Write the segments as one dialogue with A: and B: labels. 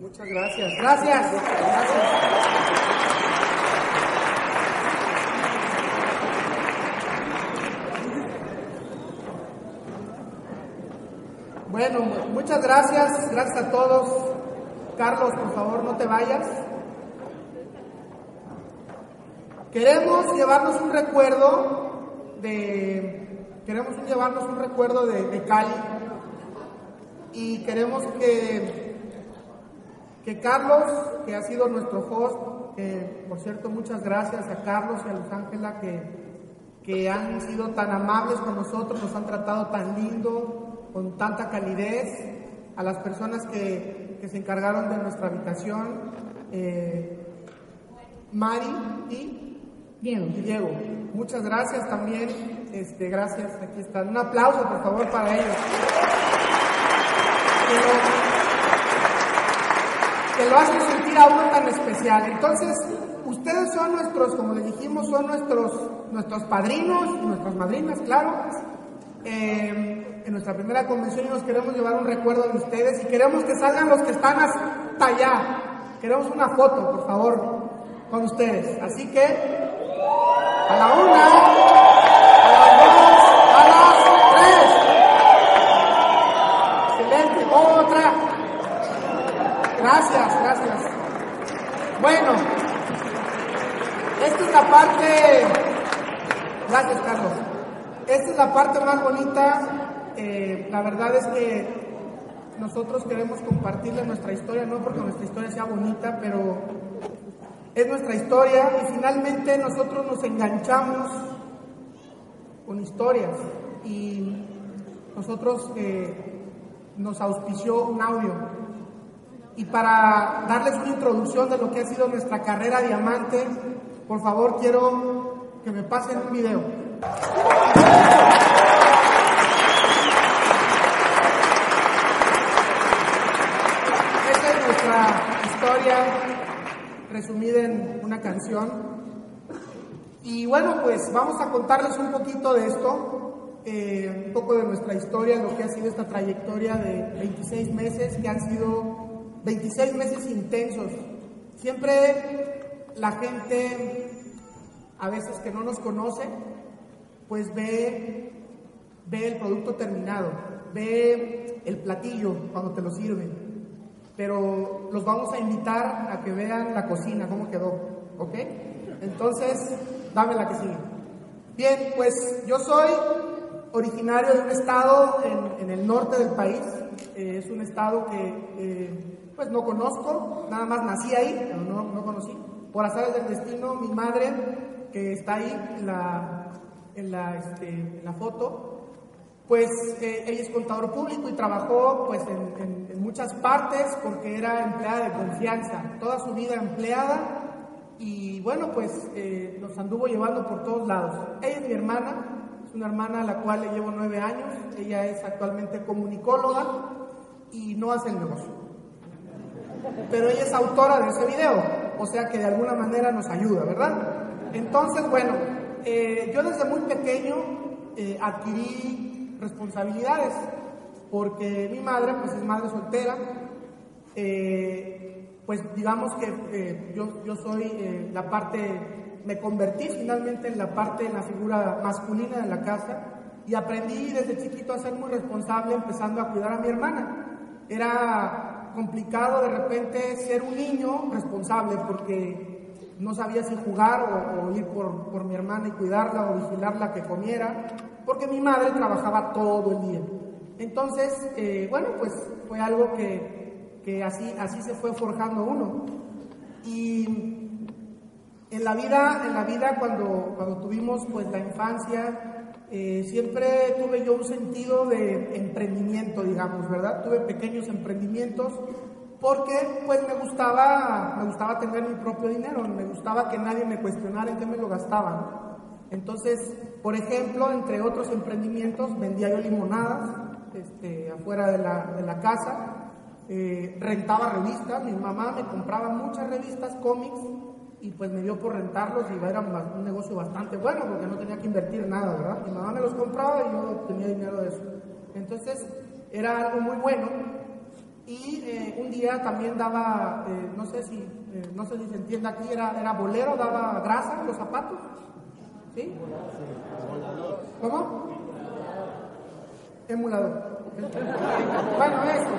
A: Muchas gracias. Gracias. Gracias. Bueno, muchas gracias, gracias a todos. Carlos, por favor, no te vayas. Queremos llevarnos un recuerdo de, queremos llevarnos un recuerdo de, de Cali y queremos que, que Carlos, que ha sido nuestro host, por cierto, muchas gracias a Carlos y a Luz Ángela que, que han sido tan amables con nosotros, nos han tratado tan lindo, con tanta calidez, a las personas que, que se encargaron de nuestra habitación, eh, Mari y
B: Diego.
A: Diego. Muchas gracias también, este, gracias, aquí están. Un aplauso, por favor, para ellos. Lo, que lo hacen sentir a uno tan especial. Entonces, ustedes son nuestros, como les dijimos, son nuestros, nuestros padrinos, nuestras madrinas, claro. Eh, en nuestra primera convención y nos queremos llevar un recuerdo de ustedes y queremos que salgan los que están hasta allá. Queremos una foto, por favor, con ustedes. Así que, a la una, a las dos, a las tres. Excelente. Otra. Gracias, gracias. Bueno, esta es la parte. Gracias, Carlos. Esta es la parte más bonita. Eh, la verdad es que nosotros queremos compartirle nuestra historia, no porque nuestra historia sea bonita, pero es nuestra historia y finalmente nosotros nos enganchamos con historias y nosotros eh, nos auspició un audio. Y para darles una introducción de lo que ha sido nuestra carrera diamante, por favor quiero que me pasen un video. Esta es nuestra historia resumida en una canción. Y bueno, pues vamos a contarles un poquito de esto, eh, un poco de nuestra historia, lo que ha sido esta trayectoria de 26 meses, que han sido 26 meses intensos. Siempre la gente, a veces que no nos conoce, pues ve, ve el producto terminado, ve el platillo cuando te lo sirven pero los vamos a invitar a que vean la cocina, cómo quedó, ¿ok? Entonces, dame la que sigue. Bien, pues yo soy originario de un estado en, el norte del país, eh, es un estado que eh, pues no conozco, nada más nací ahí, pero no, no conocí. Por azares del destino, mi madre, que está ahí en la, en la, este, en la foto, pues eh, ella es contador público y trabajó pues en, en, muchas partes porque era empleada de confianza, toda su vida empleada y bueno pues eh, nos anduvo llevando por todos lados. Ella es mi hermana, es una hermana a la cual le llevo nueve años, ella es actualmente comunicóloga y no hace el negocio. Pero ella es autora de ese video, o sea que de alguna manera nos ayuda, ¿verdad? Entonces, bueno, eh, yo desde muy pequeño adquirí responsabilidades, porque mi madre, pues es madre soltera, eh, pues digamos que eh, yo, yo, soy eh, la parte, me convertí finalmente en la parte, en la figura masculina de la casa, y aprendí desde chiquito a ser muy responsable, empezando a cuidar a mi hermana. Era complicado de repente ser un niño responsable, porque no sabía si jugar o, ir por, por mi hermana y cuidarla o vigilarla que comiera porque mi madre trabajaba todo el día. Entonces, eh, bueno, pues fue algo que, que, así, así se fue forjando uno. Y en la vida, en la vida cuando, cuando tuvimos pues la infancia, eh, siempre tuve yo un sentido de emprendimiento, digamos, ¿verdad? Tuve pequeños emprendimientos porque pues me gustaba, me gustaba tener mi propio dinero, me gustaba que nadie me cuestionara en qué me lo gastaba. Entonces, por ejemplo, entre otros emprendimientos, vendía yo limonadas este, afuera de la, de la casa, eh, rentaba revistas, mi mamá me compraba muchas revistas, cómics, y pues me dio por rentarlos y era un negocio bastante bueno porque no tenía que invertir nada, ¿verdad? Mi mamá me los compraba y yo tenía dinero de eso. Entonces, era algo muy bueno. Y eh, un día también daba, eh, no sé si, eh, no sé si se entiende aquí, era, era bolero, daba grasa en los zapatos. ¿Sí? ¿Cómo? Emulador. Bueno, eso.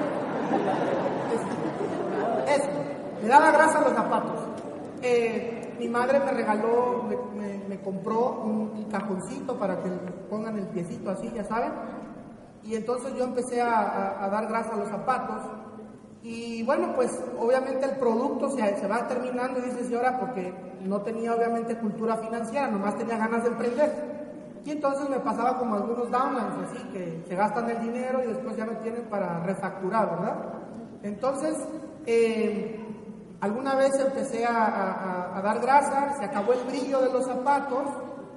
A: Eso. Le daba grasa a los zapatos. Mi madre me regaló, me, me, compró un, cajoncito para que pongan el piecito así, ya saben. Y entonces yo empecé a, dar grasa a los zapatos. Y bueno, pues obviamente el producto se, va terminando, dice señora, porque no tenía obviamente cultura financiera, nomás tenía ganas de emprender. Y entonces me pasaba como algunos downlines, así que se gastan el dinero y después ya no tienen para refacturar, ¿verdad? Entonces, eh, alguna vez empecé a, dar grasa, se acabó el brillo de los zapatos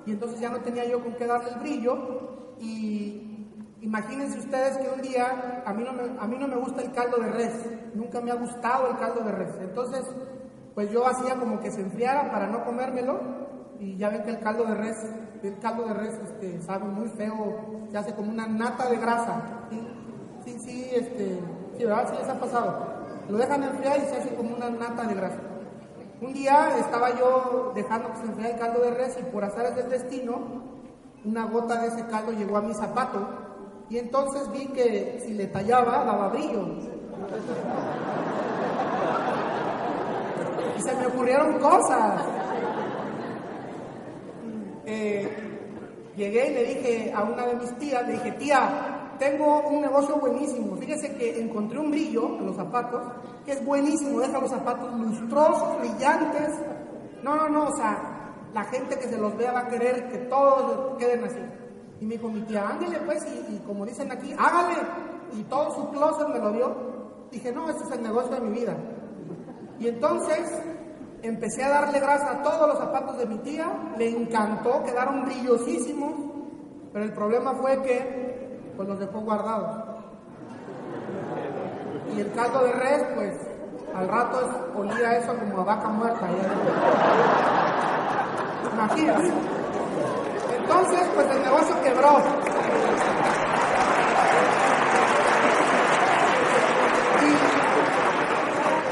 A: y entonces ya no tenía yo con qué darle el brillo. Y imagínense ustedes que un día, a mí, no me, a mí no me gusta el caldo de res, nunca me ha gustado el caldo de res. Entonces, pues yo hacía como que se enfriara para no comérmelo y ya ven que el caldo de res el caldo de res este, sabe muy feo, se hace como una nata de grasa. Sí, sí, sí, este, sí, ¿verdad? Sí les ha pasado. Lo dejan enfriar y se hace como una nata de grasa. Un día estaba yo dejando que se enfriara el caldo de res y por azares del destino, una gota de ese caldo llegó a mi zapato y entonces vi que si le tallaba daba brillo. Y se me ocurrieron cosas. Eh, llegué y le dije a una de mis tías, le dije, tía, tengo un negocio buenísimo. Fíjese que encontré un brillo en los zapatos, que es buenísimo, deja los zapatos lustrosos, brillantes. No, no, no, o sea, la gente que se los vea va a querer que todos queden así. Y me dijo mi tía, ándale pues, y, y como dicen aquí, hágale. Y todo su closet me lo dio. Dije, no, este es el negocio de mi vida. Y entonces empecé a darle grasa a todos los zapatos de mi tía, le encantó, quedaron brillosísimos, pero el problema fue que pues los dejó guardados. Y el caldo de res, pues al rato olía eso como a vaca muerta. Imagínate. Entonces, pues el negocio quebró. Y,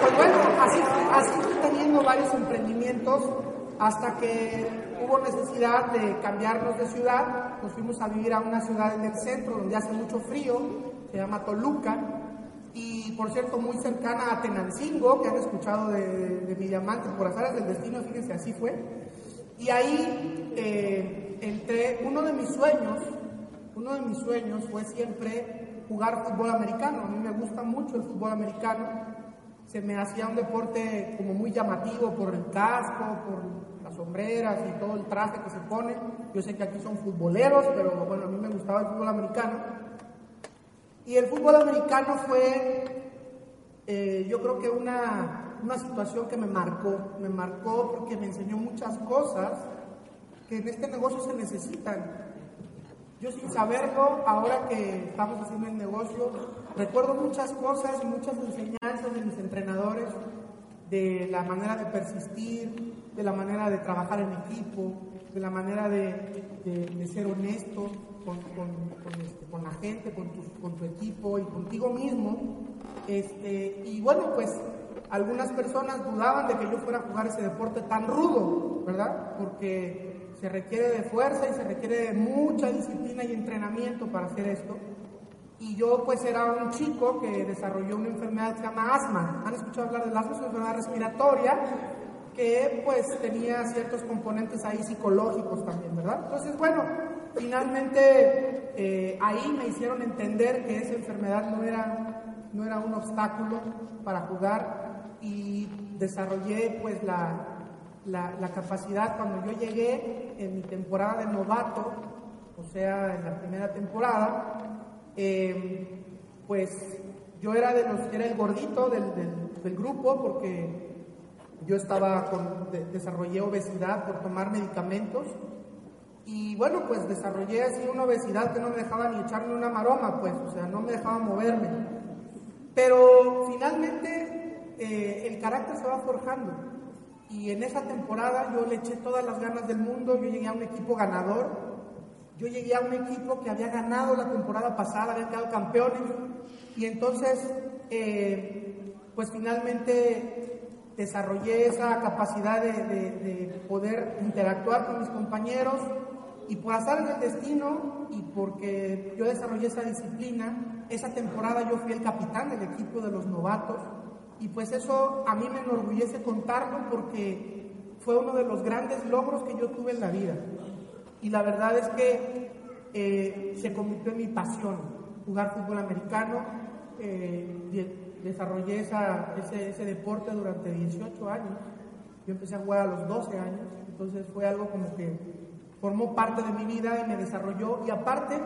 A: pues bueno, así, así varios emprendimientos hasta que hubo necesidad de cambiarnos de ciudad. Nos fuimos a vivir a una ciudad en el centro donde hace mucho frío, se llama Toluca, y por cierto muy cercana a Tenancingo, que han escuchado de, de mi diamante, por azares del destino, fíjense, así fue. Y ahí eh, entre uno de mis sueños, uno de mis sueños fue siempre jugar fútbol americano. A mí me gusta mucho el fútbol americano se me hacía un deporte como muy llamativo por el casco, por sombreras y todo el traje que se pone. Yo sé que aquí son futboleros, pero bueno, a mí me gustaba el fútbol americano. Y el fútbol americano fue, eh, yo creo que una, una situación que me marcó, me marcó porque me enseñó muchas cosas que en este negocio se necesitan. Yo sin saberlo, ahora que estamos haciendo el negocio, recuerdo muchas cosas y muchas enseñanzas de mis entrenadores, de la manera de persistir, de la manera de trabajar en equipo, de la manera de, ser honesto este, con, la gente, con tu, con tu, equipo y contigo mismo. Este, y bueno, pues algunas personas dudaban de que yo fuera a jugar ese deporte tan rudo, ¿verdad? Porque se requiere de fuerza y se requiere de mucha disciplina y entrenamiento para hacer esto. Y yo pues era un chico que desarrolló una enfermedad que se llama asma. ¿Han escuchado hablar del asma? Es una enfermedad respiratoria que pues tenía ciertos componentes ahí psicológicos también, ¿verdad? Entonces, bueno, finalmente eh, ahí me hicieron entender que esa enfermedad no era, no era un obstáculo para jugar y desarrollé pues la, la, capacidad cuando yo llegué en mi temporada de novato, o sea, en la primera temporada, eh, pues yo era, de los, era el gordito del, grupo porque yo estaba con, desarrollé obesidad por tomar medicamentos y bueno, pues desarrollé así una obesidad que no me dejaba ni echarme una maroma, pues, o sea, no me dejaba moverme. Pero finalmente eh, el carácter se va forjando. Y en esa temporada yo le eché todas las ganas del mundo, yo llegué a un equipo ganador, yo llegué a un equipo que había ganado la temporada pasada, había quedado campeones, y entonces eh, pues finalmente desarrollé esa capacidad de, de, poder interactuar con mis compañeros y por azar del destino y porque yo desarrollé esa disciplina, esa temporada yo fui el capitán del equipo de los novatos y pues eso a mí me enorgullece contarlo porque fue uno de los grandes logros que yo tuve en la vida. Y la verdad es que eh, se convirtió en mi pasión, jugar fútbol americano. Eh, desarrollé ese, ese, deporte durante 18 años. Yo empecé a jugar a los 12 años, entonces fue algo como que formó parte de mi vida y me desarrolló. Y aparte,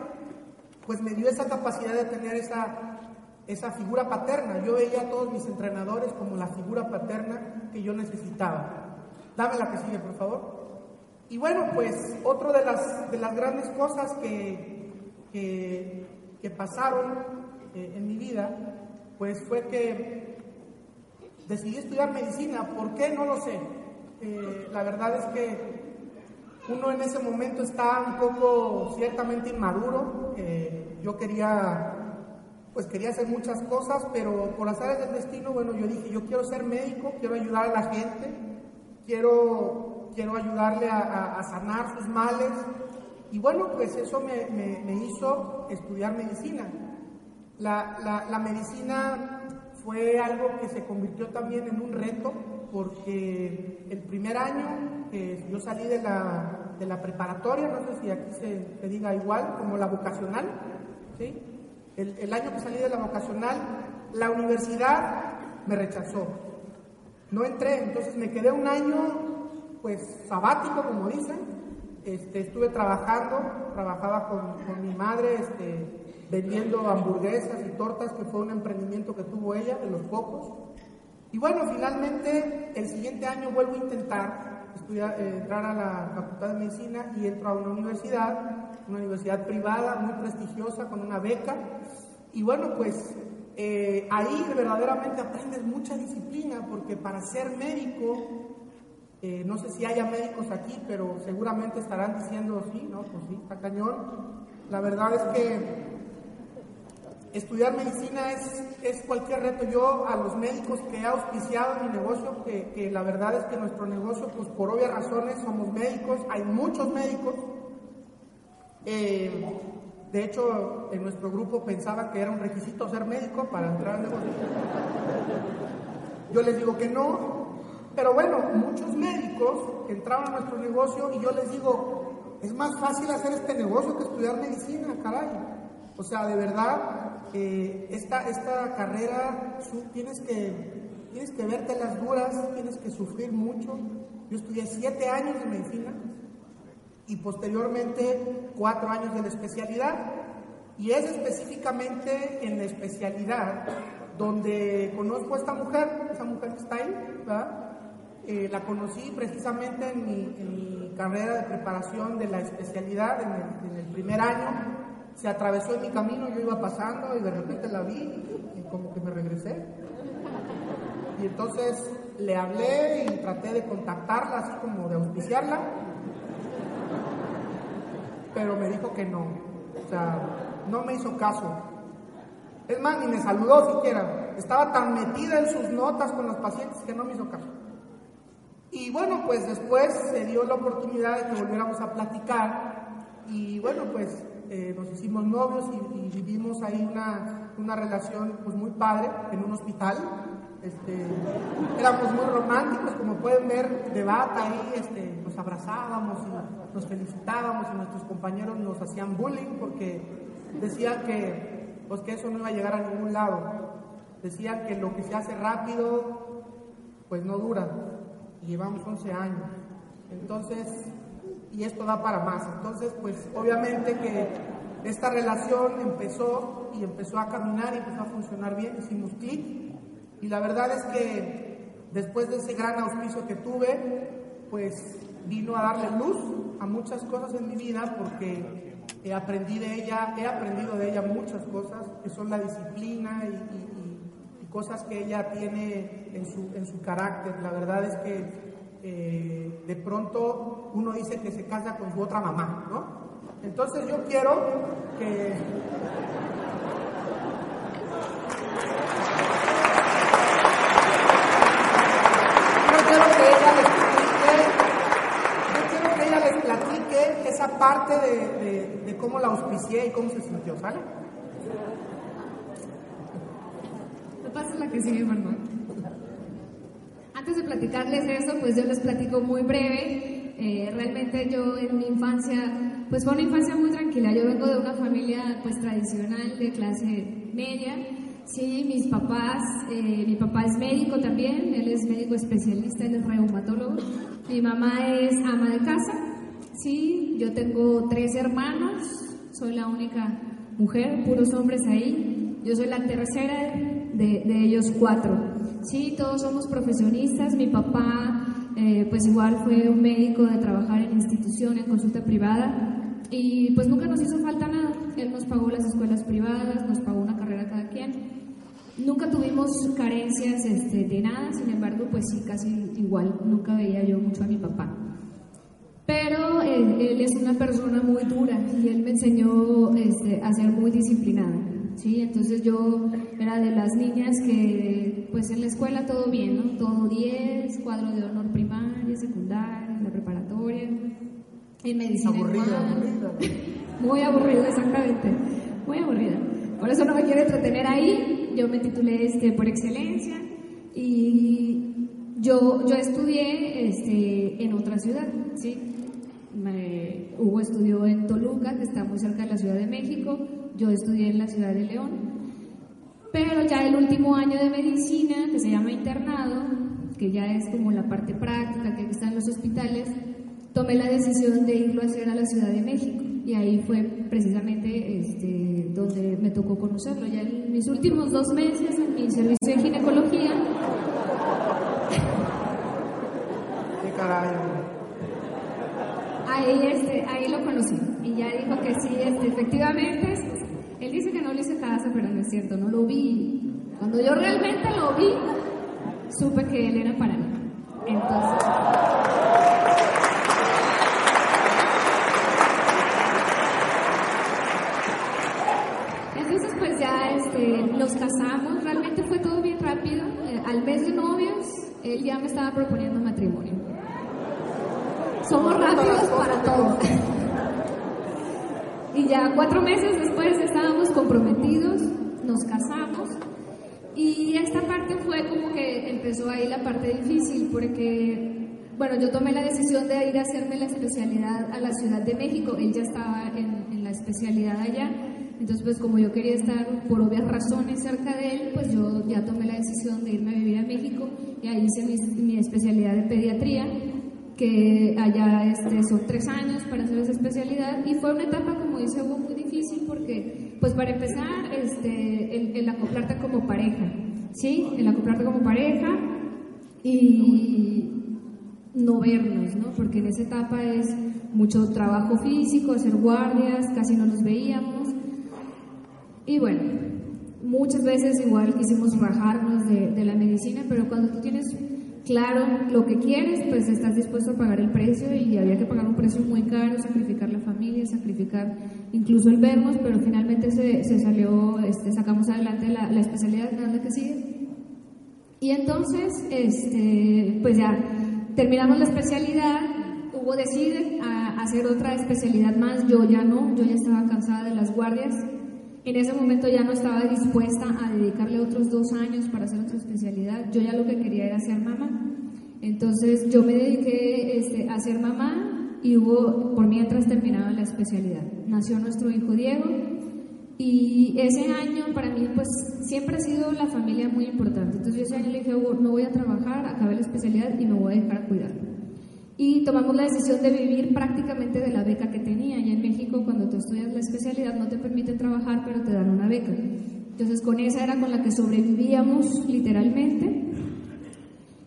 A: pues me dio esa capacidad de tener esa, esa figura paterna. Yo veía a todos mis entrenadores como la figura paterna que yo necesitaba. Dame la que sigue, por favor. Y bueno, pues otra de las, de las grandes cosas que, que, pasaron eh, en mi vida, pues fue que decidí estudiar medicina. ¿Por qué? No lo sé. Eh, la verdad es que uno en ese momento está un poco ciertamente inmaduro. Yo quería, pues quería hacer muchas cosas, pero por azares del destino, bueno, yo dije, yo quiero ser médico, quiero ayudar a la gente, quiero, quiero ayudarle a, sanar sus males. Y bueno, pues eso me, hizo estudiar medicina. La, la, la medicina fue algo que se convirtió también en un reto porque el primer año que yo salí de la, de la preparatoria, no sé si aquí se, diga igual, como la vocacional, ¿sí? el, el año que salí de la vocacional, la universidad me rechazó. No entré, entonces me quedé un año, pues, sabático, como dicen. Este, estuve trabajando, trabajaba con, con mi madre, este, vendiendo hamburguesas y tortas, que fue un emprendimiento que tuvo ella, de los pocos. Y bueno, finalmente el siguiente año vuelvo a intentar estudiar, eh, entrar a la Facultad de Medicina y entro a una universidad, una universidad privada muy prestigiosa con una beca. Y bueno, pues eh, ahí verdaderamente aprendes mucha disciplina porque para ser médico, eh, no sé si haya médicos aquí, pero seguramente estarán diciendo sí, ¿no? Pues sí, está cañón. La verdad es que estudiar medicina es, es, cualquier reto. Yo a los médicos que he auspiciado mi negocio, que, la verdad es que nuestro negocio, pues por obvias razones, somos médicos, hay muchos médicos. Eh, de hecho, en nuestro grupo pensaba que era un requisito ser médico para entrar al negocio. Yo les digo que no, pero bueno, muchos médicos entraban a nuestro negocio y yo les digo, es más fácil hacer este negocio que estudiar medicina, caray. O sea, de verdad, esta, esta carrera tienes que, tienes que verte las duras, tienes que sufrir mucho. Yo estudié siete años de medicina y posteriormente cuatro años de la especialidad. Y es específicamente en la especialidad donde conozco a esta mujer, esa mujer que está ahí, ¿verdad? Eh, la conocí precisamente en mi, carrera de preparación de la especialidad en el, en el primer año se atravesó en mi camino, yo iba pasando y de repente la vi y como que me regresé. Y entonces le hablé y traté de contactarla, así como de auspiciarla, pero me dijo que no, o sea, no me hizo caso. Es más, ni me saludó siquiera, estaba tan metida en sus notas con los pacientes que no me hizo caso. Y bueno, pues después se dio la oportunidad de que volviéramos a platicar y bueno, pues eh, nos hicimos novios y, vivimos ahí una, una, relación pues muy padre en un hospital. Este, éramos muy románticos, como pueden ver, de bata ahí, este, nos abrazábamos y nos felicitábamos y nuestros compañeros nos hacían bullying porque decían que, pues, que eso no iba a llegar a ningún lado. Decían que lo que se hace rápido, pues no dura. Y llevamos 11 años. Entonces, y esto da para más. Entonces, pues obviamente que esta relación empezó y empezó a caminar y empezó a funcionar bien, hicimos clic y la verdad es que después de ese gran auspicio que tuve, pues vino a darle luz a muchas cosas en mi vida porque he aprendido de ella, he aprendido de ella muchas cosas que son la disciplina y, cosas que ella tiene en su, en su carácter. La verdad es que eh, de pronto uno dice que se casa con su otra mamá, ¿no? Entonces yo quiero que... ella les parte de, de, de, cómo la auspicié y cómo se sintió, ¿sale?
B: Pasa la que sigue, perdón. Antes de platicarles eso, pues yo les platico muy breve. Eh, realmente yo en mi infancia, pues fue una infancia muy tranquila. Yo vengo de una familia pues tradicional de clase media. Sí, mis papás, eh, mi papá es médico también, él es médico especialista, él es reumatólogo. Mi mamá es ama de casa. Sí, yo tengo tres hermanos, soy la única mujer, puros hombres ahí. Yo soy la tercera de, ellos cuatro. Sí, todos somos profesionistas. Mi papá, eh, pues igual fue un médico de trabajar en institución, en consulta privada. Y pues nunca nos hizo falta nada. Él nos pagó las escuelas privadas, nos pagó una carrera cada quien. Nunca tuvimos carencias este, de nada, sin embargo, pues sí, casi igual. Nunca veía yo mucho a mi papá. Pero él, él es una persona muy dura y él me enseñó este, a ser muy disciplinada. ¿Sí? Entonces yo era de las niñas que, pues en la escuela todo bien, ¿no? Todo 10, cuadro de honor primaria, secundaria, la preparatoria, en medicina.
A: Aburrida,
B: Muy aburrida, exactamente. Muy aburrida. Por eso no me quiero entretener ahí. Yo me titulé este, por excelencia y yo, yo estudié este, en otra ciudad, ¿sí? Hugo estudió en Toluca, que está muy cerca de la Ciudad de México yo estudié en la ciudad de León, pero ya el último año de medicina, que se llama internado, que ya es como la parte práctica que está en los hospitales, tomé la decisión de irlo a hacer a la Ciudad de México y ahí fue precisamente este, donde me tocó conocerlo. Ya en mis últimos dos meses en mi servicio de ginecología.
A: ¿Qué caray?
B: Ahí, este, ahí lo conocí y ya dijo que sí, este, efectivamente él dice que no le hice caso, pero no es cierto, no lo vi. Cuando yo realmente lo vi, supe que él era para mí. Entonces. Entonces, pues ya este, nos casamos. Realmente fue todo bien rápido. Eh, al mes de novios, él ya me estaba proponiendo matrimonio. Somos rápidos para todo. Y ya cuatro meses después estábamos comprometidos, nos casamos. Y esta parte fue como que empezó ahí la parte difícil, porque, bueno, yo tomé la decisión de ir a hacerme la especialidad a la Ciudad de México. Él ya estaba en, la especialidad allá. Entonces, pues como yo quería estar por obvias razones cerca de él, pues yo ya tomé la decisión de irme a vivir a México y ahí hice mi, mi especialidad de pediatría que allá este, son tres años para hacer esa especialidad y fue una etapa, como dice Hugo, muy difícil porque, pues para empezar, este, el, acoplarte como pareja, ¿sí? El acoplarte como pareja y no vernos, ¿no? Porque en esa etapa es mucho trabajo físico, hacer guardias, casi no nos veíamos. Y bueno, muchas veces igual quisimos rajarnos de, de la medicina, pero cuando tú tienes claro lo que quieres, pues estás dispuesto a pagar el precio y había que pagar un precio muy caro, sacrificar la familia, sacrificar incluso el vernos, pero finalmente se, salió, este, sacamos adelante la, la especialidad. Grande que sigue. Y entonces, este, pues ya terminamos la especialidad, Hugo decide a hacer otra especialidad más, yo ya no, yo ya estaba cansada de las guardias, en ese momento ya no estaba dispuesta a dedicarle otros dos años para hacer otra especialidad. Yo ya lo que quería era ser mamá. Entonces yo me dediqué este, a ser mamá y hubo, por mientras terminaba la especialidad. Nació nuestro hijo Diego y ese año para mí pues siempre ha sido la familia muy importante. Entonces yo ese año le dije, no voy a trabajar, acabé la especialidad y me voy a dejar a cuidarlo y tomamos la decisión de vivir prácticamente de la beca que tenía. Y en México, cuando tú estudias la especialidad, no te permiten trabajar, pero te dan una beca. Entonces, con esa era con la que sobrevivíamos literalmente.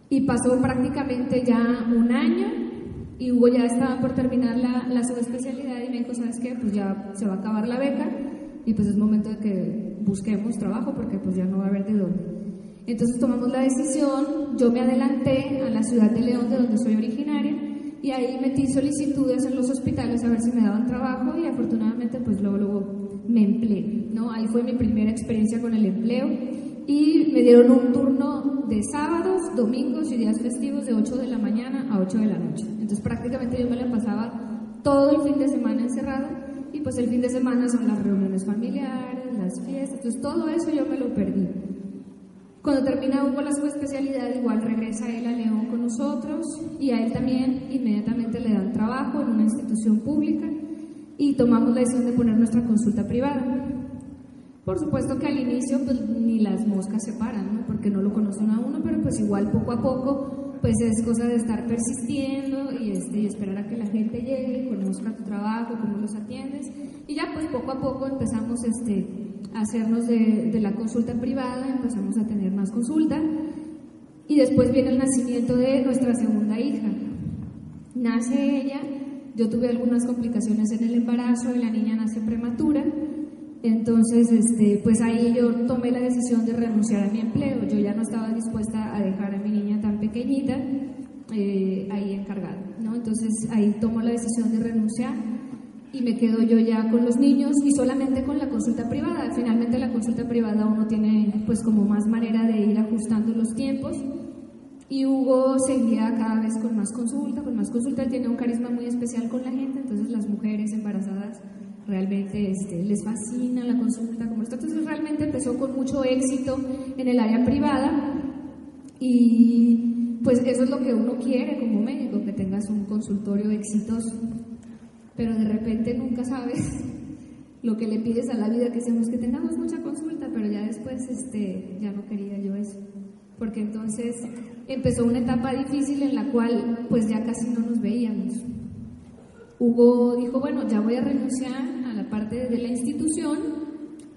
B: Y pasó prácticamente ya un año y Hugo ya estaba por terminar la, la subespecialidad y me dijo, ¿sabes qué? Pues ya se va a acabar la beca y pues es momento de que busquemos trabajo porque pues ya no va a haber de dónde. Entonces tomamos la decisión, yo me adelanté a la ciudad de León, de donde soy originaria, y ahí metí solicitudes en los hospitales a ver si me daban trabajo y afortunadamente pues luego, luego me empleé, ¿no? Ahí fue mi primera experiencia con el empleo y me dieron un turno de sábados, domingos y días festivos de 8 de la mañana a 8 de la noche. Entonces prácticamente yo me la pasaba todo el fin de semana encerrada y pues el fin de semana son las reuniones familiares, las fiestas, entonces todo eso yo me lo perdí. Cuando termina Hugo la subespecialidad, igual regresa él a León con nosotros y a él también inmediatamente le dan trabajo en una institución pública y tomamos la decisión de poner nuestra consulta privada. Por supuesto que al inicio pues, ni las moscas se paran, ¿no? porque no lo conocen a uno, pero pues igual poco a poco pues es cosa de estar persistiendo y, este, y esperar a que la gente llegue, conozca tu trabajo, cómo los atiendes. Y ya pues poco a poco empezamos este, hacernos de, la consulta privada, empezamos a tener más consulta. Y después viene el nacimiento de nuestra segunda hija. Nace ella, yo tuve algunas complicaciones en el embarazo y la niña nace prematura. Entonces, este, pues ahí yo tomé la decisión de renunciar a mi empleo. Yo ya no estaba dispuesta a dejar a mi niña tan pequeñita eh, ahí encargada, ¿no? Entonces ahí tomo la decisión de renunciar y me quedo yo ya con los niños y solamente con la consulta privada. Finalmente la consulta privada uno tiene pues como más manera de ir ajustando los tiempos y Hugo seguía cada vez con más consulta, con más consulta. Él tiene un carisma muy especial con la gente, entonces las mujeres embarazadas realmente este, les fascina la consulta como esto. Entonces realmente empezó con mucho éxito en el área privada y pues eso es lo que uno quiere como médico, que tengas un consultorio exitoso. Pero de repente nunca sabes lo que le pides a la vida, que seamos que tengamos mucha consulta, pero ya después este, ya no quería yo eso. Porque entonces empezó una etapa difícil en la cual pues ya casi no nos veíamos. Hugo dijo, bueno, ya voy a renunciar a la parte de la institución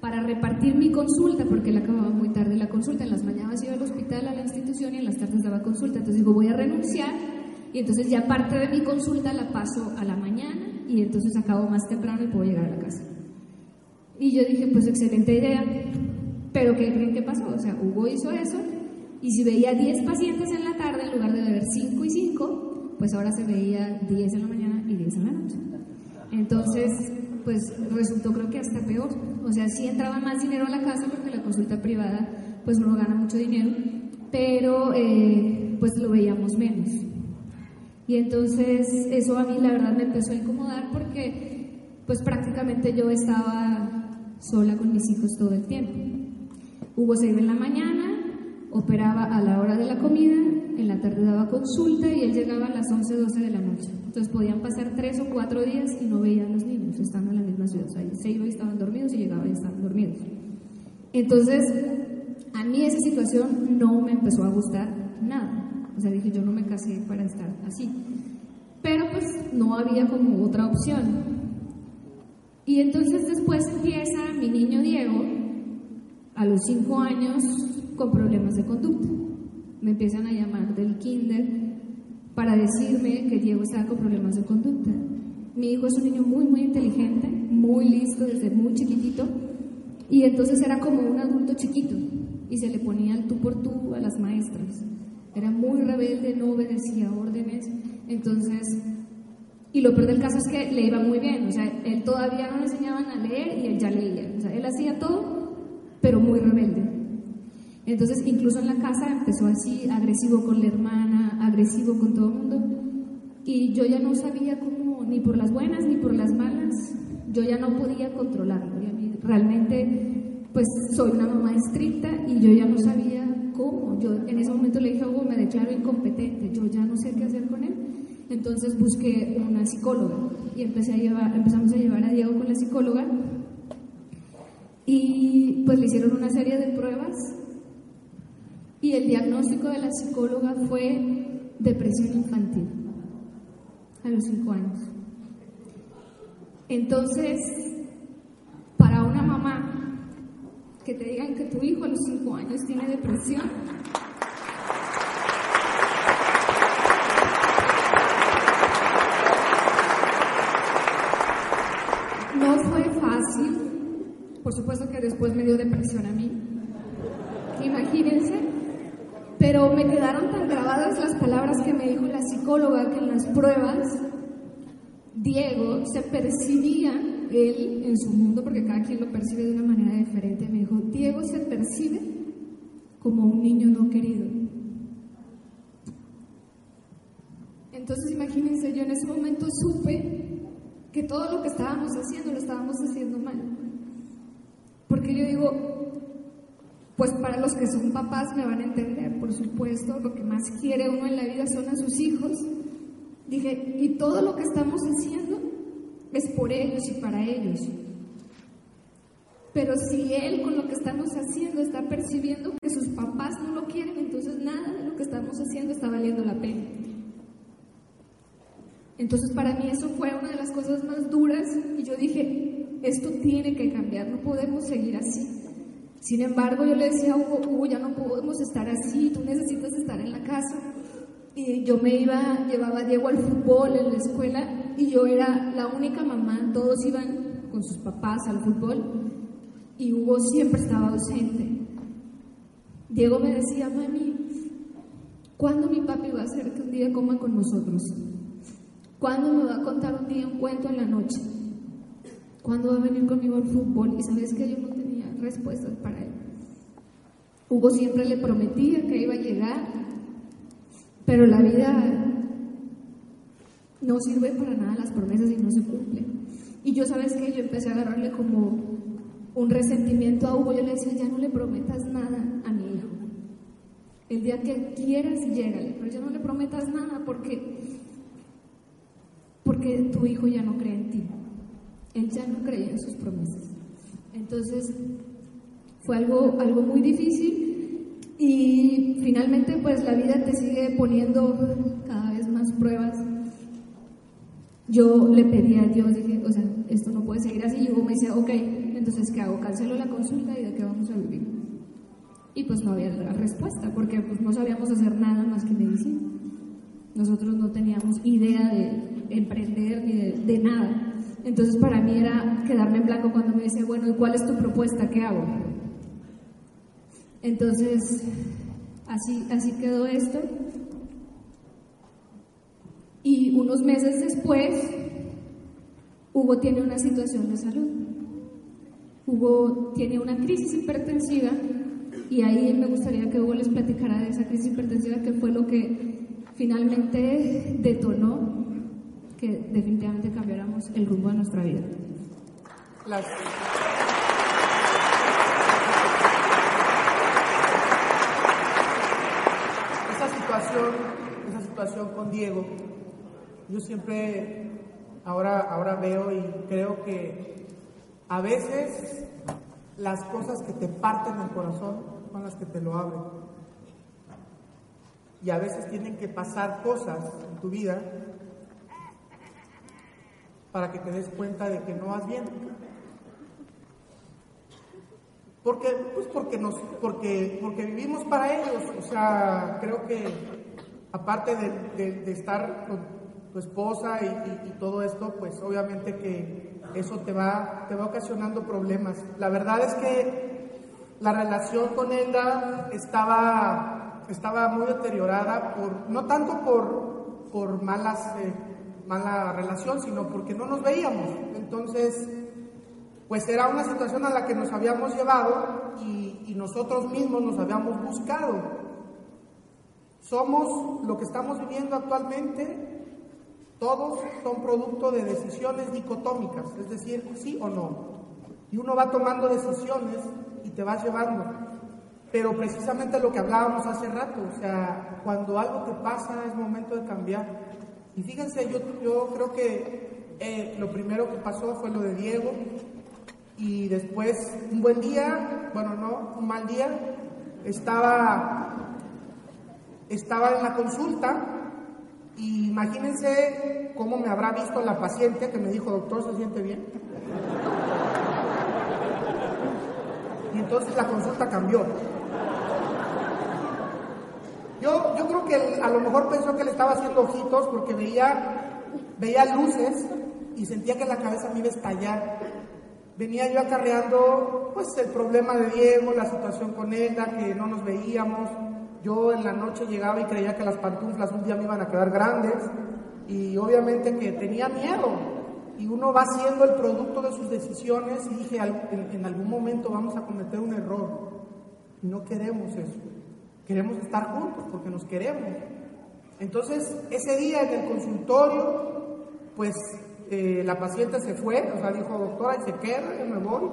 B: para repartir mi consulta, porque él acababa muy tarde la consulta. En las mañanas iba al hospital, a la institución y en las tardes daba consulta. Entonces digo, voy a renunciar y entonces ya parte de mi consulta la paso a la mañana y entonces acabo más temprano y puedo llegar a la casa. Y yo dije, pues excelente idea, pero ¿qué creen que pasó? O sea, Hugo hizo eso y si veía 10 pacientes en la tarde en lugar de ver 5 y 5, pues ahora se veía 10 en la mañana y 10 en la noche. Entonces, pues resultó creo que hasta peor. O sea, sí entraba más dinero a la casa porque la consulta privada, pues uno gana mucho dinero, pero eh, pues lo veíamos menos. Y entonces eso a mí la verdad me empezó a incomodar porque pues prácticamente yo estaba sola con mis hijos todo el tiempo. Hugo se iba en la mañana, operaba a la hora de la comida, en la tarde daba consulta y él llegaba a las 11, 12 de la noche. Entonces podían pasar tres o cuatro días y no veían los niños, estando en la misma ciudad. O sea, se iba y estaban dormidos y llegaba y estaban dormidos. Entonces, a mí esa situación no me empezó a gustar nada. O sea, dije, yo no me casé para estar así. Pero pues no había como otra opción. Y entonces después empieza mi niño Diego, a los cinco años, con problemas de conducta me empiezan a llamar del kinder para decirme que Diego estaba con problemas de conducta. Mi hijo es un niño muy, muy inteligente, muy listo desde muy chiquitito, y entonces era como un adulto chiquito, y se le ponía el tú por tú a las maestras. Era muy rebelde, no obedecía órdenes, entonces... Y lo peor del caso es que le iba muy bien, o sea, él todavía no le enseñaban a leer y él ya leía, o sea, él hacía todo, pero muy rebelde. Entonces, incluso en la casa empezó así, agresivo con la hermana, agresivo con todo el mundo. Y yo ya no sabía cómo, ni por las buenas ni por las malas, yo ya no podía controlarlo. realmente, pues soy una mamá estricta y yo ya no sabía cómo. Yo en ese momento le dije a Hugo, me declaro incompetente, yo ya no sé qué hacer con él. Entonces busqué una psicóloga y empezamos a llevar a Diego con la psicóloga y pues le hicieron una serie de pruebas y el diagnóstico de la psicóloga fue depresión infantil a los cinco años. Entonces, para una mamá que te digan que tu hijo a los cinco años tiene depresión, no fue fácil. Por supuesto que después me dio depresión a mí. Imagínense pero me quedaron tan grabadas las palabras que me dijo la psicóloga que en las pruebas Diego se percibía él en su mundo, porque cada quien lo percibe de una manera diferente, me dijo, Diego se percibe como un niño no querido. Entonces imagínense, yo en ese momento supe que todo lo que estábamos haciendo lo estábamos haciendo mal. Porque yo digo, pues para los que son papás me van a entender, por supuesto, lo que más quiere uno en la vida son a sus hijos. Dije, y todo lo que estamos haciendo es por ellos y para ellos. Pero si él con lo que estamos haciendo está percibiendo que sus papás no lo quieren, entonces nada de lo que estamos haciendo está valiendo la pena. Entonces para mí eso fue una de las cosas más duras y yo dije, esto tiene que cambiar, no podemos seguir así. Sin embargo, yo le decía a Hugo, ya no podemos estar así, tú necesitas estar en la casa. Yo me iba, llevaba a Diego al fútbol en la escuela y yo era la única mamá, todos iban con sus papás al fútbol y Hugo siempre estaba ausente. Diego me decía, mami, ¿cuándo mi papi va a hacer que un día coma con nosotros? ¿Cuándo me va a contar un día un cuento en la noche? ¿Cuándo va a venir conmigo al fútbol? Y sabes que yo no tenía respuestas para él. Hugo siempre le prometía que iba a llegar, pero la vida no sirve para nada las promesas y no se cumplen. Y yo sabes que yo empecé a agarrarle como un resentimiento a Hugo. Yo le decía, ya no le prometas nada a mi hijo. El día que quieras, llégale, pero ya no le prometas nada porque porque tu hijo ya no cree en ti. Él ya no creía en sus promesas. Entonces, fue algo, algo muy difícil y finalmente pues la vida te sigue poniendo cada vez más pruebas. Yo le pedí a Dios, dije, o sea, esto no puede seguir así. Y luego me decía, ok, entonces ¿qué hago? Cancelo la consulta y de qué vamos a vivir. Y pues no había respuesta, porque pues no sabíamos hacer nada más que medicina. Nosotros no teníamos idea de emprender ni de, nada. Entonces para mí era quedarme en blanco cuando me dice, bueno, ¿y cuál es tu propuesta? ¿Qué hago? Entonces, así, así quedó esto. Y unos meses después, Hugo tiene una situación de salud. Hugo tiene una crisis hipertensiva y ahí me gustaría que Hugo les platicara de esa crisis hipertensiva que fue lo que finalmente detonó que definitivamente cambiáramos el rumbo de nuestra vida.
A: Esa esa situación con Diego, yo siempre ahora, ahora veo y creo que a veces las cosas que te parten el corazón son las que te lo abren. Y a veces tienen que pasar cosas en tu vida para que te des cuenta de que no vas bien. Porque, pues porque, nos, porque, porque vivimos para ellos. O sea, creo que aparte de, estar con tu esposa y, todo esto, pues obviamente que eso te va, te va ocasionando problemas. La verdad es que la relación con Elda estaba, estaba muy deteriorada, por, no tanto por, por malas... Eh, mala relación, sino porque no nos veíamos. Entonces, pues era una situación a la que nos habíamos llevado y, nosotros mismos nos habíamos buscado. Somos lo que estamos viviendo actualmente, todos son producto de decisiones dicotómicas, es decir, sí o no. Y uno va tomando decisiones y te vas llevando. Pero precisamente lo que hablábamos hace rato, o sea, cuando algo te pasa es momento de cambiar. Y fíjense, yo, yo creo que eh, lo primero que pasó fue lo de Diego y después un buen día, bueno, no, un mal día, estaba, estaba en la consulta y imagínense cómo me habrá visto la paciente que me dijo, doctor, ¿se siente bien? Y entonces la consulta cambió. Yo, yo creo que a lo mejor pensó que le estaba haciendo ojitos porque veía, veía luces y sentía que la cabeza me iba a estallar. Venía yo acarreando pues el problema de Diego, la situación con Elda, que no nos veíamos. Yo en la noche llegaba y creía que las pantuflas un día me iban a quedar grandes y obviamente que tenía miedo. Y uno va siendo el producto de sus decisiones y dije, en, en algún momento vamos a cometer un error. Y no queremos eso. Queremos estar juntos porque nos queremos. Entonces, ese día en el consultorio, pues eh, la paciente se fue, o sea, dijo, doctora, y se queda, yo me voy.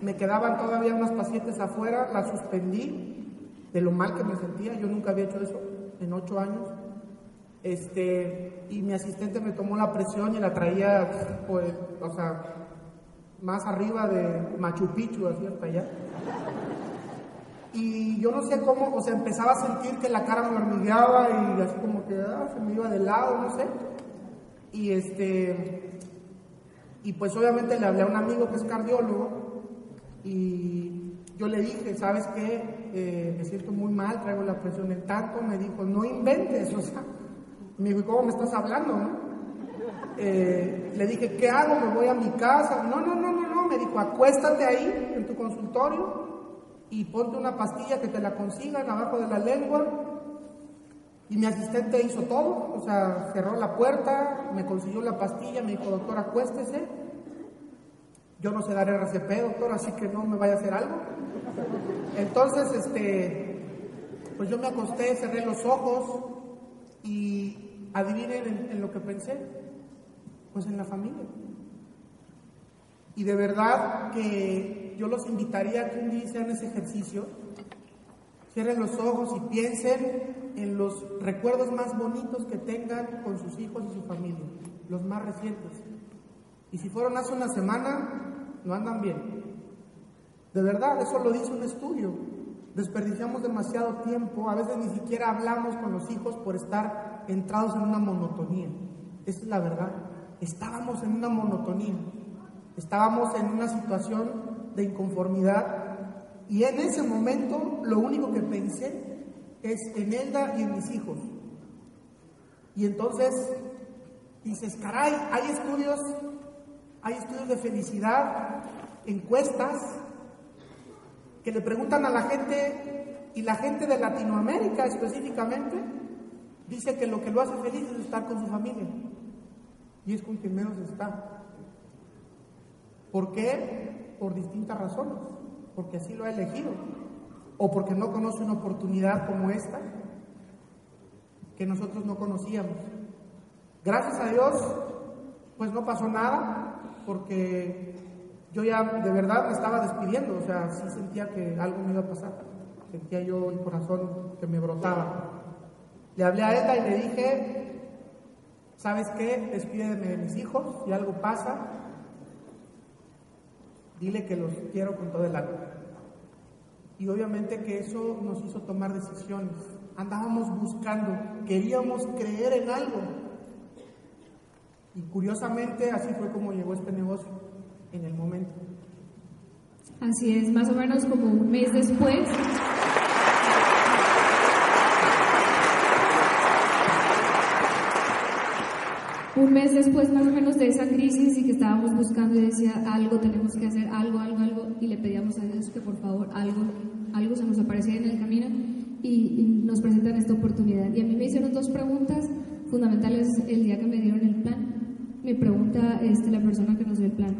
A: Me quedaban todavía unas pacientes afuera, la suspendí de lo mal que me sentía, yo nunca había hecho eso en ocho años. Este, y mi asistente me tomó la presión y la traía, pues, o sea, más arriba de Machu Picchu, así hasta allá. Y yo no sé cómo, o sea, empezaba a sentir que la cara me hormigueaba y así como que ah, se me iba de lado, no sé. Y este, y pues obviamente le hablé a un amigo que es cardiólogo y yo le dije, ¿sabes qué? Eh, me siento muy mal, traigo la presión en tanto. Me dijo, no inventes, o sea, me dijo, ¿cómo me estás hablando? Eh, le dije, ¿qué hago? ¿Me voy a mi casa? No, no, no, no, no. Me dijo, acuéstate ahí en tu consultorio y ponte una pastilla que te la consigan abajo de la lengua. Y mi asistente hizo todo, o sea, cerró la puerta, me consiguió la pastilla, me dijo, doctor, acuéstese. Yo no sé dar RCP, doctor, así que no me vaya a hacer algo. Entonces, este, pues yo me acosté, cerré los ojos y adivinen en, lo que pensé, pues en la familia. Y de verdad que yo los invitaría a que un día hicieran ese ejercicio, cierren los ojos y piensen en los recuerdos más bonitos que tengan con sus hijos y su familia, los más recientes. Y si fueron hace una semana, no andan bien. De verdad, eso lo dice un estudio. Desperdiciamos demasiado tiempo, a veces ni siquiera hablamos con los hijos por estar entrados en una monotonía. Esa es la verdad. Estábamos en una monotonía. Estábamos en una situación de inconformidad y en ese momento lo único que pensé es en Elda y en mis hijos. Y entonces dices, caray, hay estudios, hay estudios de felicidad, encuestas que le preguntan a la gente y la gente de Latinoamérica específicamente dice que lo que lo hace feliz es estar con su familia y es con quien menos está. ¿Por qué? Por distintas razones. Porque así lo ha elegido. O porque no conoce una oportunidad como esta que nosotros no conocíamos. Gracias a Dios, pues no pasó nada, porque yo ya de verdad me estaba despidiendo, o sea, sí sentía que algo me iba a pasar. Sentía yo el corazón que me brotaba. Le hablé a ella y le dije, ¿sabes qué? Despídeme de mis hijos, si algo pasa, Dile que los quiero con todo el alma. Y obviamente que eso nos hizo tomar decisiones. Andábamos buscando, queríamos creer en algo. Y curiosamente así fue como llegó este negocio en el momento.
B: Así es, más o menos como un mes después un mes después más o menos de esa crisis y que estábamos buscando y decía algo tenemos que hacer, algo, algo, algo, y le pedíamos a Dios que por favor algo, algo se nos apareciera en el camino y, nos presentan esta oportunidad. Y a mí me hicieron dos preguntas fundamentales el día que me dieron el plan. Me pregunta este, la persona que nos dio el plan,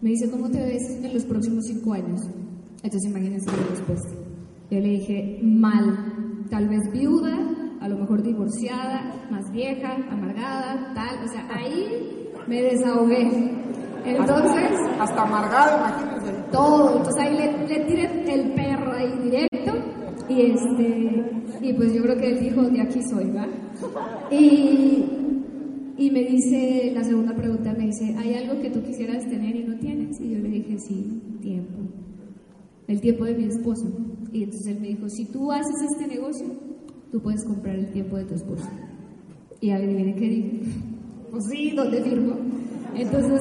B: me dice, ¿cómo te ves en los próximos cinco años? Entonces imagínense la respuesta. Yo le dije, mal, tal vez viuda, a lo mejor divorciada, más vieja, amargada, tal, o sea, ahí me desahogué. Entonces...
A: Hasta, amargada, imagínense.
B: Todo, entonces ahí le, le tiré el perro ahí directo y este, y pues yo creo que él dijo, de aquí soy, ¿va? Y, y me dice, la segunda pregunta me dice, ¿hay algo que tú quisieras tener y no tienes? Y yo le dije, sí, tiempo. El tiempo de mi esposo. Y entonces él me dijo, si tú haces este negocio, tú puedes comprar el tiempo de tu esposa. Y adivinen qué dije. Pues sí, ¿dónde firmo? Entonces,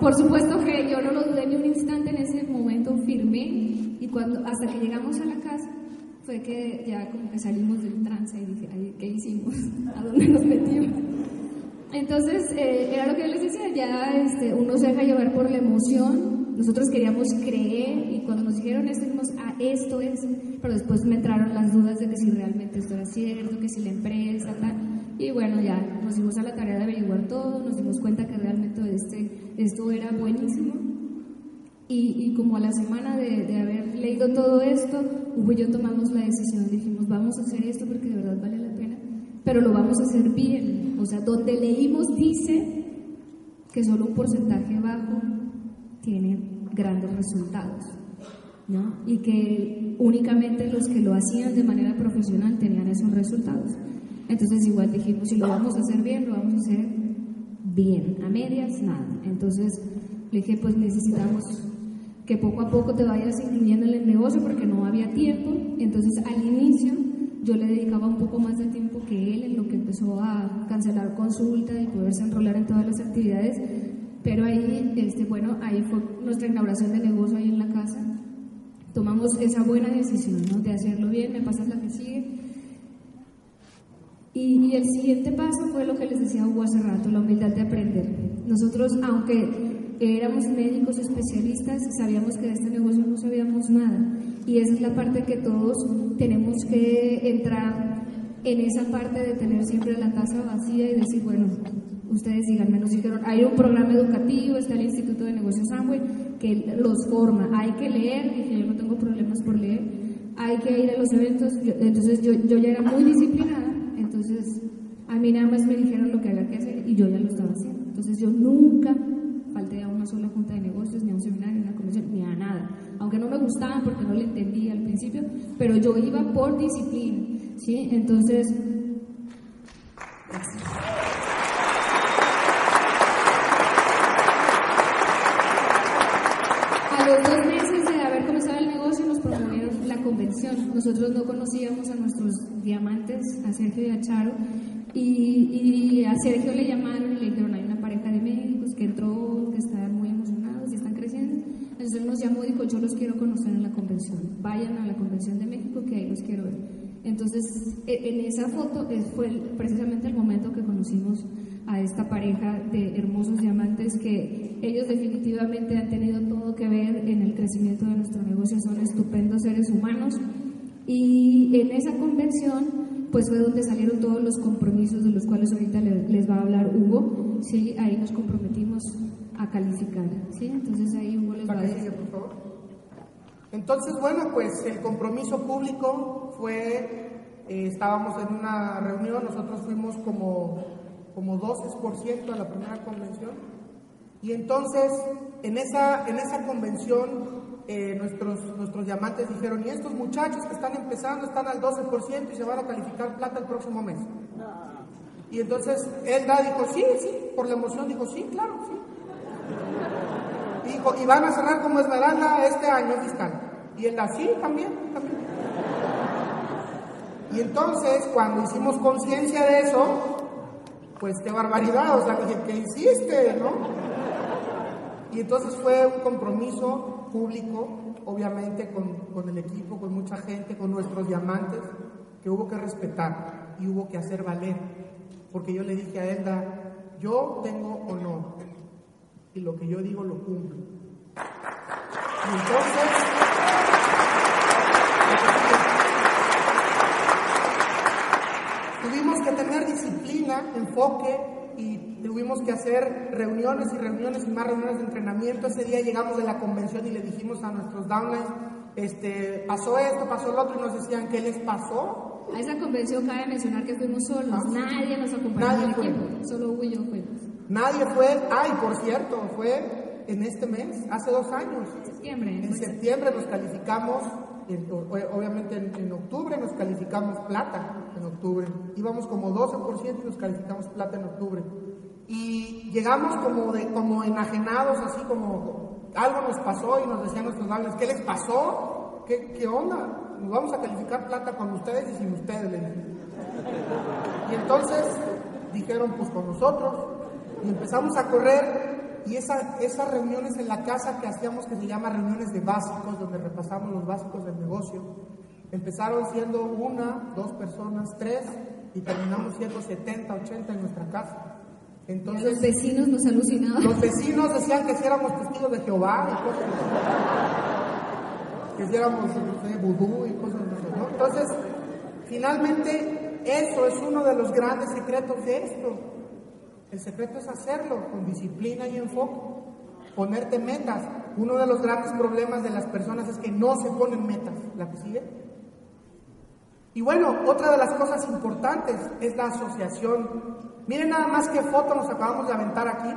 B: por supuesto que yo no lo dudé ni un instante en ese momento, firmé y cuando, hasta que llegamos a la casa fue que ya como que salimos del trance y dije, Ay, ¿qué hicimos? ¿A dónde nos metimos? Entonces, eh, era lo que yo les decía, ya este, uno se deja llevar por la emoción nosotros queríamos creer y cuando nos dijeron esto, dijimos, ah, esto es, pero después me entraron las dudas de que si realmente esto era cierto, que si la empresa, tal. Y bueno, ya nos dimos a la tarea de averiguar todo, nos dimos cuenta que realmente este, esto era buenísimo. Y, y como a la semana de, de, haber leído todo esto, Hugo y yo tomamos la decisión, dijimos, vamos a hacer esto porque de verdad vale la pena, pero lo vamos a hacer bien. O sea, donde leímos dice que solo un porcentaje bajo tiene grandes resultados, ¿no? Y que únicamente los que lo hacían de manera profesional tenían esos resultados. Entonces igual dijimos, si lo vamos a hacer bien, lo vamos a hacer bien, a medias, nada. Entonces le dije, pues necesitamos que poco a poco te vayas incluyendo en el negocio porque no había tiempo. Entonces al inicio yo le dedicaba un poco más de tiempo que él en lo que empezó a cancelar consulta y poderse enrolar en todas las actividades. Pero ahí, este, bueno, ahí fue nuestra inauguración de negocio ahí en la casa. Tomamos esa buena decisión, ¿no? De hacerlo bien, me pasas la que sigue. Y, y el siguiente paso fue lo que les decía Hugo hace rato, la humildad de aprender. Nosotros, aunque éramos médicos especialistas, sabíamos que de este negocio no sabíamos nada. Y esa es la parte que todos tenemos que entrar en esa parte de tener siempre la taza vacía y decir, bueno, ustedes díganme, nos dijeron, hay un programa educativo, está el Instituto de Negocios Amway, que los forma, hay que leer, dije, yo no tengo problemas por leer, hay que ir a los eventos, entonces yo, yo ya era muy disciplinada, entonces a mí nada más me dijeron lo que había que hacer y yo ya lo estaba haciendo, entonces yo nunca una sola junta de negocios, ni a un seminario, ni a una convención, ni a nada, aunque no me gustaban porque no le entendía al principio, pero yo iba por disciplina, ¿sí? Entonces... A los dos meses de haber comenzado el negocio nos promovieron la convención. Nosotros no conocíamos a nuestros diamantes, a Sergio y a Charo, y, y a Sergio le llamaron dijo, yo los quiero conocer en la convención. Vayan a la convención de México que ahí los quiero ver. Entonces, en esa foto fue precisamente el momento que conocimos a esta pareja de hermosos diamantes que ellos definitivamente han tenido todo que ver en el crecimiento de nuestro negocio, son estupendos seres humanos. Y en esa convención, pues fue donde salieron todos los compromisos de los cuales ahorita les va a hablar Hugo. Sí, ahí nos comprometimos a calificar. ¿sí? Entonces ahí Hugo les va a decir.
A: por favor. Entonces, bueno, pues el compromiso público fue, eh, estábamos en una reunión, nosotros fuimos como, como 12% a la primera convención, y entonces en esa, en esa convención eh, nuestros, nuestros diamantes dijeron, y estos muchachos que están empezando están al 12% y se van a calificar plata el próximo mes. Y entonces Elda dijo, sí, sí, por la emoción dijo, sí, claro, sí. Y van a cerrar como esmeralda este año fiscal. Y él sí, también, también. Y entonces, cuando hicimos conciencia de eso, pues qué barbaridad, o sea, dije, ¿qué hiciste, no? Y entonces fue un compromiso público, obviamente con, con el equipo, con mucha gente, con nuestros diamantes, que hubo que respetar y hubo que hacer valer. Porque yo le dije a Elda, yo tengo honor, y lo que yo digo lo cumplo. Y entonces, tuvimos que tener disciplina, enfoque y tuvimos que hacer reuniones y reuniones y más reuniones de entrenamiento. Ese día llegamos de la convención y le dijimos a nuestros downlines, este, pasó esto, pasó lo otro y nos decían, ¿qué les pasó?
B: A esa convención cabe mencionar que fuimos solos, ah, nadie nos acompañó nadie en el equipo, solo Hugo y yo fuimos.
A: Nadie fue, ay, por cierto, fue en este mes, hace dos años.
B: Septiembre.
A: En septiembre nos calificamos, obviamente en, octubre nos calificamos plata, en octubre. Íbamos como 12% y nos calificamos plata en octubre. Y llegamos como, de, como enajenados, así como algo nos pasó y nos decían nuestros padres, ¿qué les pasó? ¿Qué, ¿Qué onda? Nos vamos a calificar plata con ustedes y sin ustedes, Y entonces dijeron, pues con nosotros, y empezamos a correr y esa, esas reuniones en la casa que hacíamos que se llama reuniones de básicos, donde repasamos los básicos del negocio, empezaron siendo una, dos personas, tres y terminamos siendo 70, 80 en nuestra casa.
B: Entonces, los vecinos nos alucinaban.
A: Los vecinos decían que si éramos testigos de Jehová y cosas que si éramos vudú y cosas así. ¿no? Entonces, finalmente, eso es uno de los grandes secretos de esto el secreto es hacerlo con disciplina y enfoque, ponerte metas. Uno de los grandes problemas de las personas es que no se ponen metas. ¿La que sigue? Y bueno, otra de las cosas importantes es la asociación. Miren nada más qué foto nos acabamos de aventar aquí.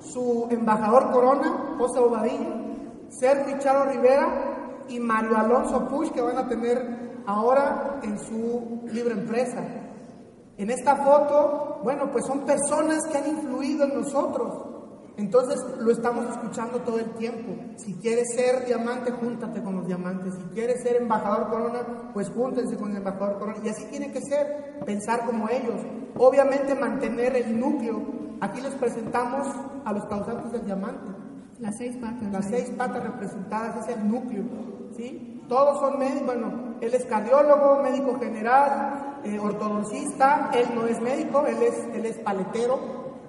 A: su embajador Corona, José Obadillo, Sergio Charo Rivera y Mario Alonso Push, que van a tener ahora en su libre empresa. En esta foto, bueno, pues son personas que han influido en nosotros. Entonces lo estamos escuchando todo el tiempo. Si quieres ser diamante, júntate con los diamantes. Si quieres ser embajador corona, pues júntense con el embajador corona. Y así tiene que ser, pensar como ellos. Obviamente mantener el núcleo. Aquí les presentamos a los causantes del diamante.
B: Las seis patas.
A: Las seis patas representadas es el núcleo. ¿sí? Todos son médicos. Bueno, él es cardiólogo, médico general, eh, ortodoncista. Él no es médico, él es, él es paletero,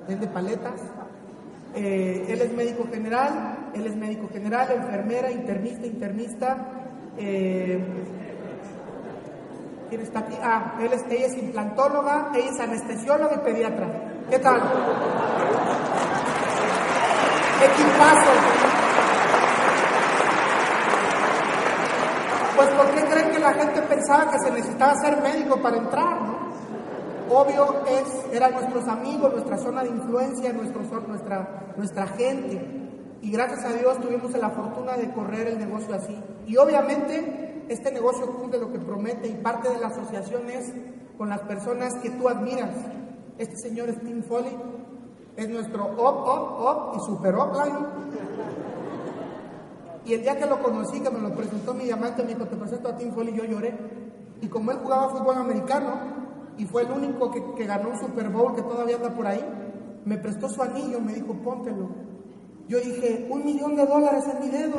A: es de paletas. Eh, él es médico general, él es médico general, enfermera, internista, internista. Eh, ¿Quién está aquí? Ah, él es, ella es implantóloga, ella es anestesióloga y pediatra. ¿Qué tal? Equipazo. Pues ¿por qué creen la gente pensaba que se necesitaba ser médico para entrar, no? obvio es, eran nuestros amigos, nuestra zona de influencia, nuestro, nuestra, nuestra gente. Y gracias a Dios tuvimos la fortuna de correr el negocio así. Y obviamente este negocio cumple lo que promete y parte de la asociación es con las personas que tú admiras. Este señor es Tim Foley, es nuestro op, op, op y super upline. Y el día que lo conocí, que me lo presentó mi diamante, me dijo, te presento a Tim Foley, yo lloré. Y como él jugaba fútbol americano, y fue el único que, ganó un Super Bowl que todavía anda por ahí, me prestó su anillo, me dijo, póntelo. Yo dije, un millón de dólares en mi dedo.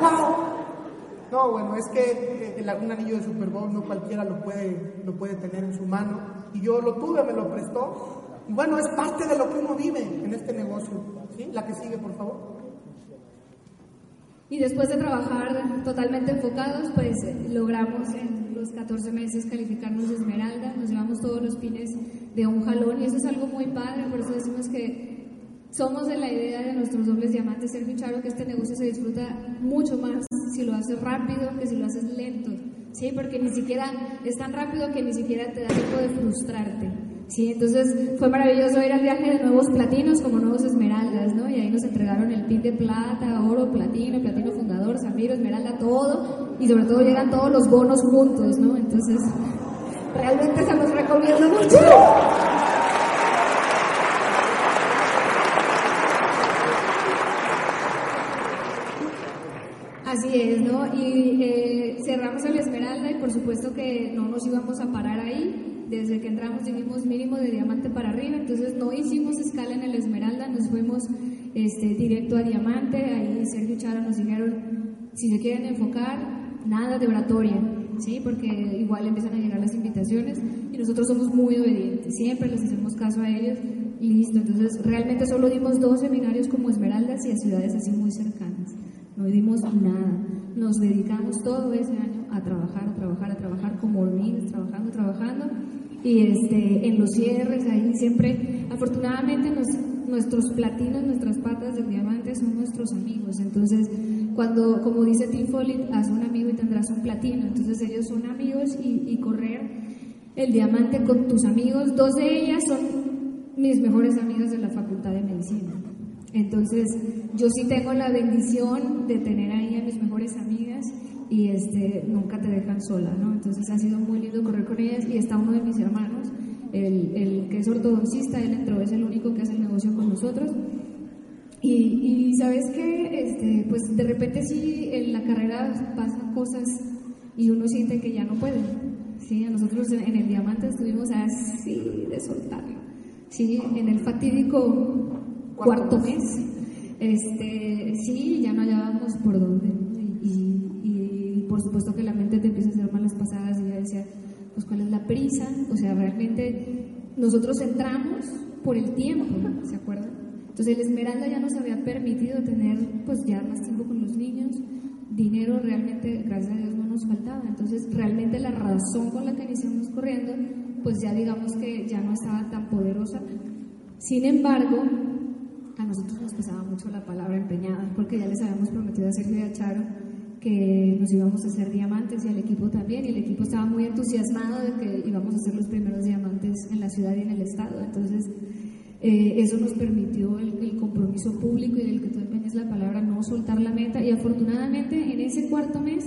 A: ¡Wow! No, bueno, es que eh, un anillo de Super Bowl no cualquiera lo puede, lo puede tener en su mano. Y yo lo tuve, me lo prestó. Y bueno, es parte de lo que uno vive en este negocio. ¿Sí? La que sigue, por favor.
B: Y después de trabajar totalmente enfocados, pues logramos en los 14 meses calificarnos de Esmeralda, nos llevamos todos los pines de un jalón y eso es algo muy padre, por eso decimos que somos de la idea de nuestros dobles diamantes, Sergio Charo, que este negocio se disfruta mucho más si lo haces rápido que si lo haces lento, ¿sí? Porque ni siquiera es tan rápido que ni siquiera te da tiempo de frustrarte. Sí, entonces fue maravilloso ir al viaje de nuevos platinos como nuevos esmeraldas, ¿no? Y ahí nos entregaron el pin de plata, oro, platino, platino fundador, zafiro, esmeralda, todo. Y sobre todo llegan todos los bonos juntos, ¿no? Entonces, realmente se los recomiendo mucho. Así es, ¿no? Y eh, cerramos el Esmeralda y por supuesto que no nos íbamos a parar ahí desde que entramos dijimos mínimo de diamante para arriba, entonces no hicimos escala en el Esmeralda, nos fuimos este, directo a diamante, ahí Sergio Chara nos dijeron, si se quieren enfocar, nada de oratoria, ¿sí? porque igual empiezan a llegar las invitaciones y nosotros somos muy obedientes, siempre les hacemos caso a ellos y listo, entonces realmente solo dimos dos seminarios como Esmeraldas y a ciudades así muy cercanas, no dimos nada, nos dedicamos todo ese año a trabajar, a trabajar, a trabajar como hormigas, trabajando, trabajando. Y este, en los cierres, ahí siempre, afortunadamente nuestros platinos, nuestras patas de diamante son nuestros amigos, entonces cuando, como dice Tim Foley, haz un amigo y tendrás un platino, entonces ellos son amigos y, correr el diamante con tus amigos, dos de ellas son mis mejores amigas de la Facultad de Medicina. Entonces, yo sí tengo la bendición de tener ahí a mis mejores amigas y este, nunca te dejan sola, ¿no? Entonces ha sido muy lindo correr con ellas y está uno de mis hermanos, el, el que es ortodoncista, él entró, es el único que hace el negocio con nosotros. Y, y sabes que, este, pues de repente sí, en la carrera pasan cosas y uno siente que ya no puede. Sí, nosotros en el diamante estuvimos así de soltarlo. Sí, en el fatídico cuarto mes, este, sí, ya no hallábamos por dónde. Y, por supuesto que la mente te empieza a hacer malas pasadas y ya decía, pues cuál es la prisa, o sea, realmente nosotros entramos por el tiempo, ¿se acuerdan? Entonces el Esmeralda ya nos había permitido tener pues ya más tiempo con los niños, dinero realmente, gracias a Dios, no nos faltaba, entonces realmente la razón con la que iniciamos corriendo, pues ya digamos que ya no estaba tan poderosa. Sin embargo, a nosotros nos pesaba mucho la palabra empeñada, porque ya les habíamos prometido a Sergio y a Charo que nos íbamos a hacer diamantes y al equipo también, y el equipo estaba muy entusiasmado de que íbamos a ser los primeros diamantes en la ciudad y en el estado. Entonces, Eh, eso nos permitió el, el, compromiso público y del que tú empeñas la palabra, no soltar la meta. Y afortunadamente en ese cuarto mes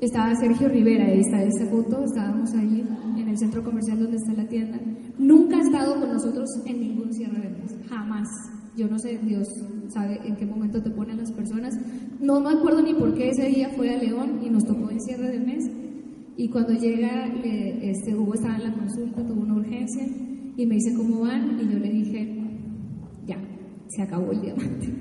B: estaba Sergio Rivera, ahí está esa foto, estábamos ahí en el centro comercial donde está la tienda. Nunca ha estado con nosotros en ningún cierre de mes, jamás. Yo no sé, Dios sabe en qué momento te ponen las personas. No me acuerdo ni por qué ese día fue a León y nos tocó el cierre del mes. Y cuando llega, este, Hugo estaba en la consulta, tuvo una urgencia y me dice cómo van y yo le dije, ya, se acabó el diamante.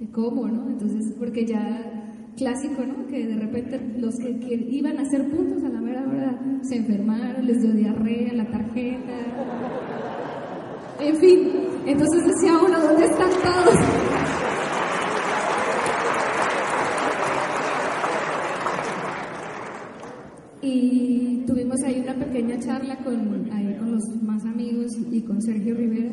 B: ¿Y cómo, no? Entonces, porque ya clásico, ¿no? Que de repente los que, iban a hacer puntos a la mera hora se enfermaron, les dio diarrea, la tarjeta. En fin, entonces decía uno, ¿dónde están todos? Y tuvimos ahí una pequeña charla con, ahí con los más amigos y con Sergio Rivera.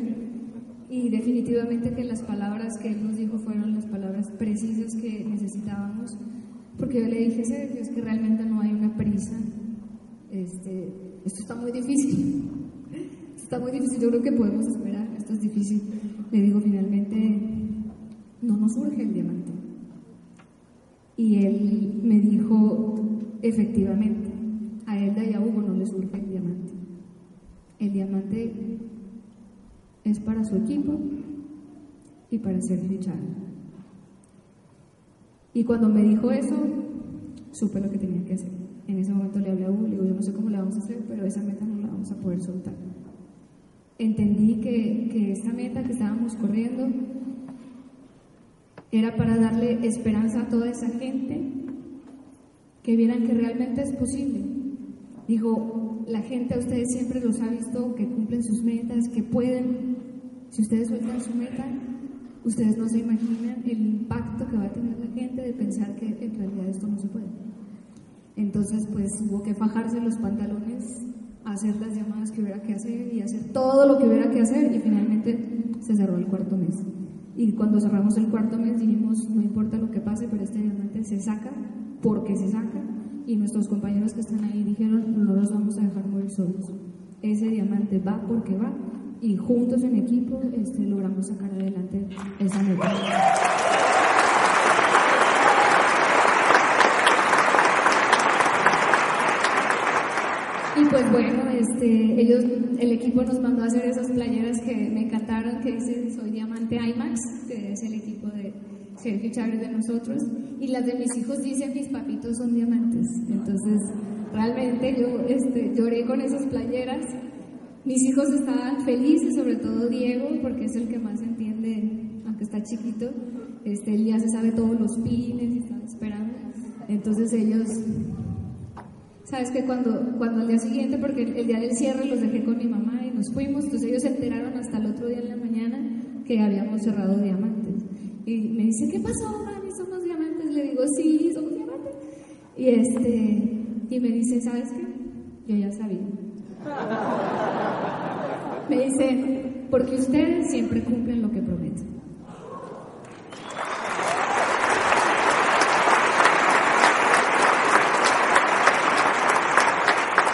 B: Y definitivamente que las palabras que él nos dijo fueron las palabras precisas que necesitábamos, porque yo le dije, Sergio, es que realmente no hay una prisa, este, esto está muy difícil, está muy difícil, yo creo que podemos esperar, esto es difícil. Le digo, finalmente, no nos surge el diamante. Y él me dijo, efectivamente, a Elda y a Hugo no les surge el diamante. El diamante es para su equipo y para ser fichado. Y cuando me dijo eso, supe lo que tenía que hacer. En ese momento le hablé a Hugo, le digo, yo no sé cómo la vamos a hacer, pero esa meta no la vamos a poder soltar. Entendí que, que esta meta que estábamos corriendo era para darle esperanza a toda esa gente que vieran que realmente es posible. Dijo, la gente a ustedes siempre los ha visto que cumplen sus metas, que pueden. Si ustedes sueltan su meta, ustedes no se imaginan el impacto que va a tener la gente de pensar que en realidad esto no se puede. Entonces, pues hubo que fajarse los pantalones, hacer las llamadas que hubiera que hacer y hacer todo lo que hubiera que hacer y finalmente se cerró el cuarto mes. Y cuando cerramos el cuarto mes dijimos, no importa lo que pase, pero este diamante se saca porque se saca y nuestros compañeros que están ahí dijeron, no los vamos a dejar morir solos. Ese diamante va porque va y juntos en equipo este, logramos sacar adelante esa meta. Pues bueno, este, ellos, el equipo nos mandó a hacer esas playeras que me encantaron, que dice Soy Diamante IMAX, que es el equipo de Sergio Chávez de nosotros, y las de mis hijos dicen mis papitos son diamantes. Entonces, realmente yo este, lloré con esas playeras. Mis hijos estaban felices, sobre todo Diego, porque es el que más entiende, aunque está chiquito. Este, él ya se sabe todos los pines y están esperando. Entonces ellos, sabes que cuando, cuando al día siguiente, porque el, el día del cierre los dejé con mi mamá y nos fuimos, entonces ellos se enteraron hasta el otro día en la mañana que habíamos cerrado diamantes. Y me dice, ¿qué pasó, mami? ¿Somos diamantes? Le digo, sí, somos diamantes. Y, este, y me dice, ¿sabes qué? Yo ya sabía. Me dice, porque ustedes siempre cumplen lo que prometen.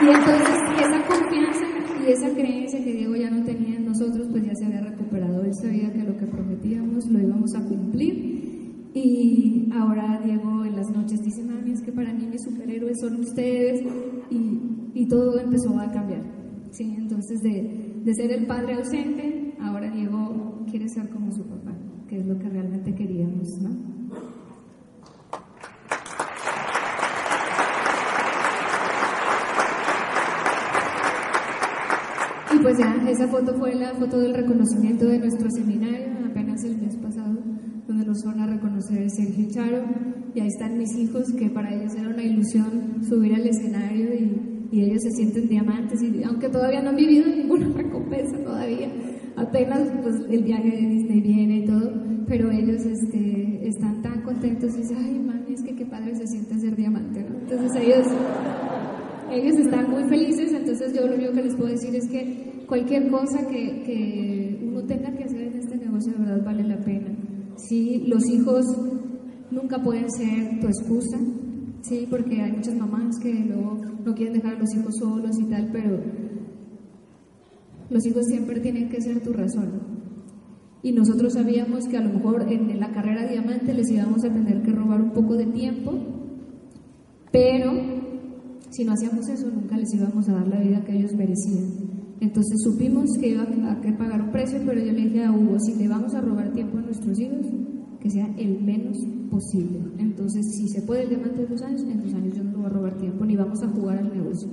B: Y entonces esa confianza y esa creencia que Diego ya no tenía en nosotros, pues ya se había recuperado. Él sabía que lo que prometíamos lo íbamos a cumplir. Y ahora Diego en las noches dice, mami, es que para mí mis superhéroes son ustedes. Y, y todo empezó a cambiar. ¿sí? Entonces de, de ser el padre ausente, ahora Diego quiere ser como su papá, que es lo que realmente queríamos, ¿no? Y pues ya, esa foto fue la foto del reconocimiento de nuestro seminario, apenas el mes pasado, donde nos van a reconocer Sergio Charo. Y ahí están mis hijos, que para ellos era una ilusión subir al escenario y, y ellos se sienten diamantes. Y aunque todavía no han vivido ninguna recompensa todavía, apenas pues, el viaje de Disney viene y todo, pero ellos este, están tan contentos y dicen, ay, mami, es que qué padre se siente ser diamante, ¿no? Entonces ellos ellos están muy felices, entonces yo lo único que les puedo decir es que cualquier cosa que, que, uno tenga que hacer en este negocio de verdad vale la pena. Sí, los hijos nunca pueden ser tu excusa, sí, porque hay muchas mamás que luego no quieren dejar a los hijos solos y tal, pero los hijos siempre tienen que ser tu razón. y nosotros sabíamos que a lo mejor en la carrera diamante les íbamos a tener que robar un poco de tiempo, pero si no hacíamos eso nunca les íbamos a dar la vida que ellos merecían. Entonces supimos que iba a que pagar un precio, pero yo le dije a Hugo, si le vamos a robar tiempo a nuestros hijos, que sea el menos posible. Entonces, si se puede el diamante de dos años, en dos años yo no voy a robar tiempo, ni vamos a jugar al negocio.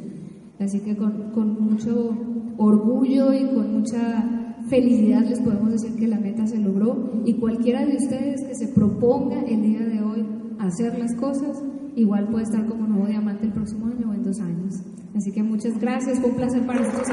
B: Así que con, con mucho orgullo y con mucha felicidad les podemos decir que la meta se logró y cualquiera de ustedes que se proponga el día de hoy hacer las cosas, igual puede estar como nuevo diamante el próximo año o en dos años. Así que muchas gracias, fue un placer para nosotros.